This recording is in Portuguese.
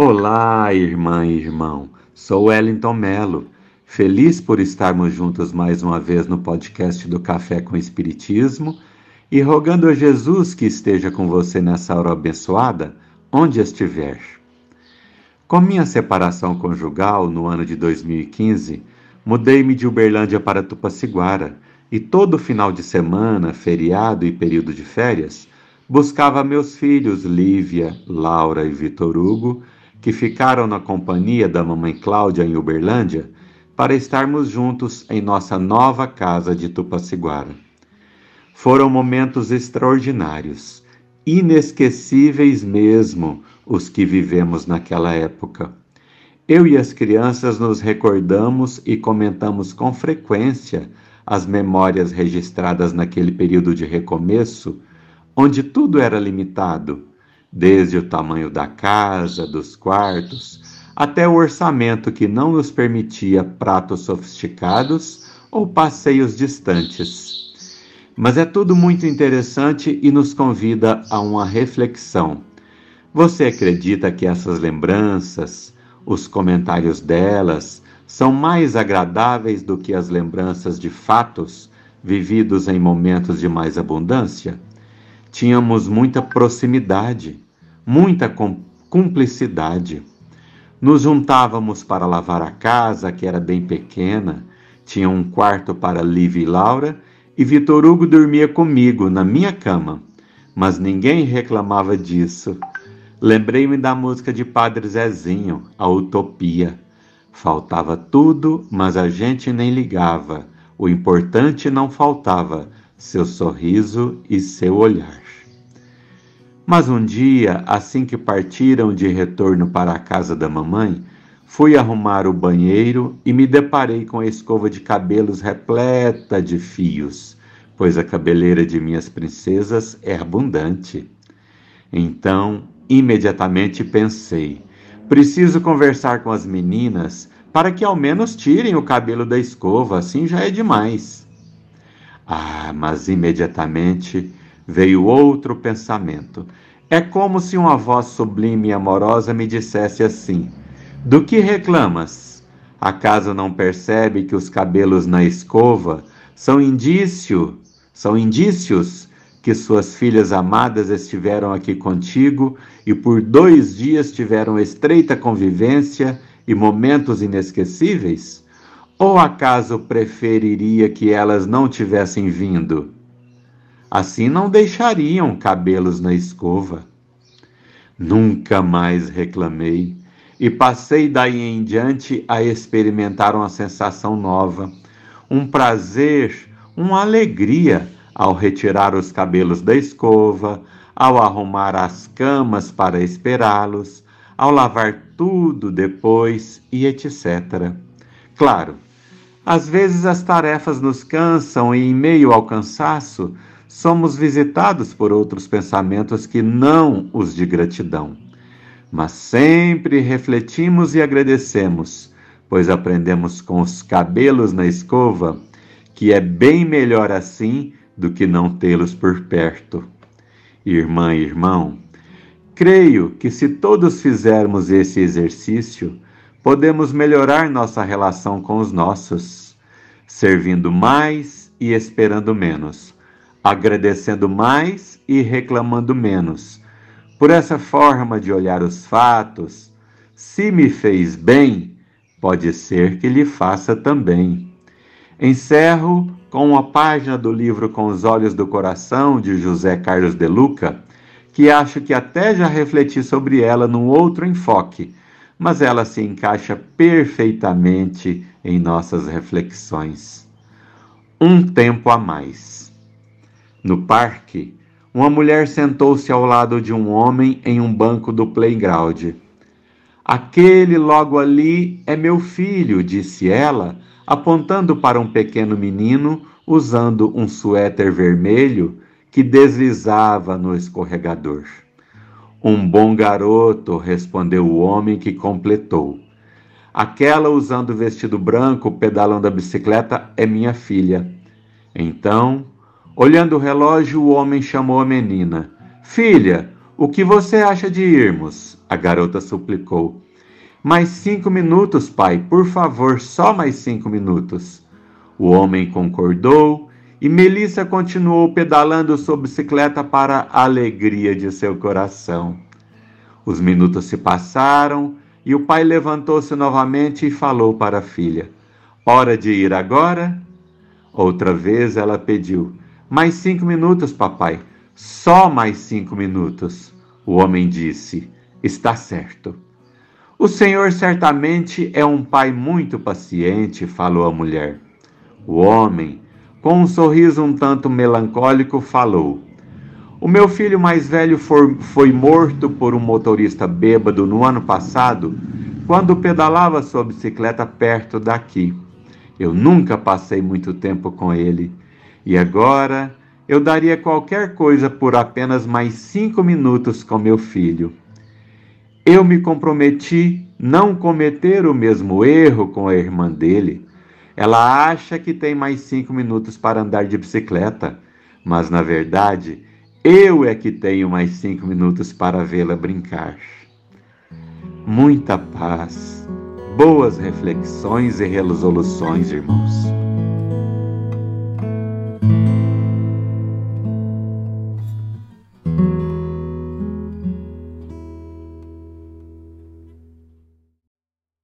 Olá, irmã e irmão. Sou Wellington Melo. Feliz por estarmos juntos mais uma vez no podcast do Café com Espiritismo e rogando a Jesus que esteja com você nessa hora abençoada, onde estiver. Com minha separação conjugal no ano de 2015, mudei-me de Uberlândia para Tupaciguara e todo final de semana, feriado e período de férias, buscava meus filhos Lívia, Laura e Vitor Hugo, que ficaram na companhia da mamãe Cláudia em Uberlândia, para estarmos juntos em nossa nova casa de Tupaciguara. Foram momentos extraordinários, inesquecíveis mesmo, os que vivemos naquela época. Eu e as crianças nos recordamos e comentamos com frequência as memórias registradas naquele período de recomeço, onde tudo era limitado, desde o tamanho da casa, dos quartos, até o orçamento que não nos permitia pratos sofisticados ou passeios distantes. Mas é tudo muito interessante e nos convida a uma reflexão. Você acredita que essas lembranças, os comentários delas, são mais agradáveis do que as lembranças de fatos vividos em momentos de mais abundância? Tínhamos muita proximidade, muita cumplicidade. Nos juntávamos para lavar a casa, que era bem pequena, tinha um quarto para Liv e Laura, e Vitor Hugo dormia comigo na minha cama. Mas ninguém reclamava disso. Lembrei-me da música de Padre Zezinho, A Utopia. Faltava tudo, mas a gente nem ligava. O importante não faltava: seu sorriso e seu olhar. Mas um dia, assim que partiram de retorno para a casa da mamãe, fui arrumar o banheiro e me deparei com a escova de cabelos repleta de fios, pois a cabeleira de minhas princesas é abundante. Então, imediatamente pensei: Preciso conversar com as meninas para que ao menos tirem o cabelo da escova, assim já é demais. Ah, mas imediatamente veio outro pensamento. É como se uma voz sublime e amorosa me dissesse assim: Do que reclamas? Acaso não percebe que os cabelos na escova são indício, são indícios que suas filhas amadas estiveram aqui contigo e por dois dias tiveram estreita convivência e momentos inesquecíveis? Ou acaso preferiria que elas não tivessem vindo? Assim não deixariam cabelos na escova. Nunca mais reclamei e passei daí em diante a experimentar uma sensação nova, um prazer, uma alegria ao retirar os cabelos da escova, ao arrumar as camas para esperá-los, ao lavar tudo depois e etc. Claro, às vezes as tarefas nos cansam e, em meio ao cansaço, somos visitados por outros pensamentos que não os de gratidão. Mas sempre refletimos e agradecemos, pois aprendemos com os cabelos na escova que é bem melhor assim do que não tê-los por perto. Irmã e irmão, creio que se todos fizermos esse exercício, podemos melhorar nossa relação com os nossos, servindo mais e esperando menos, agradecendo mais e reclamando menos. Por essa forma de olhar os fatos, se me fez bem, pode ser que lhe faça também. Encerro com uma página do livro Com os Olhos do Coração, de José Carlos de Luca, que acho que até já refleti sobre ela num outro enfoque, mas ela se encaixa perfeitamente em nossas reflexões. Um tempo a mais. No parque, uma mulher sentou-se ao lado de um homem em um banco do playground. Aquele logo ali é meu filho, disse ela apontando para um pequeno menino usando um suéter vermelho que deslizava no escorregador. Um bom garoto, respondeu o homem que completou. Aquela usando vestido branco, pedalando a bicicleta, é minha filha. Então, olhando o relógio, o homem chamou a menina. Filha, o que você acha de irmos? A garota suplicou. Mais cinco minutos, pai, por favor, só mais cinco minutos. O homem concordou e Melissa continuou pedalando sua bicicleta para a alegria de seu coração. Os minutos se passaram e o pai levantou-se novamente e falou para a filha: Hora de ir agora? Outra vez ela pediu: Mais cinco minutos, papai. Só mais cinco minutos. O homem disse: Está certo. O Senhor certamente é um pai muito paciente, falou a mulher. O homem, com um sorriso um tanto melancólico, falou: O meu filho mais velho foi, foi morto por um motorista bêbado no ano passado, quando pedalava sua bicicleta perto daqui. Eu nunca passei muito tempo com ele. E agora eu daria qualquer coisa por apenas mais cinco minutos com meu filho. Eu me comprometi não cometer o mesmo erro com a irmã dele. Ela acha que tem mais cinco minutos para andar de bicicleta, mas na verdade eu é que tenho mais cinco minutos para vê-la brincar. Muita paz, boas reflexões e resoluções, irmãos.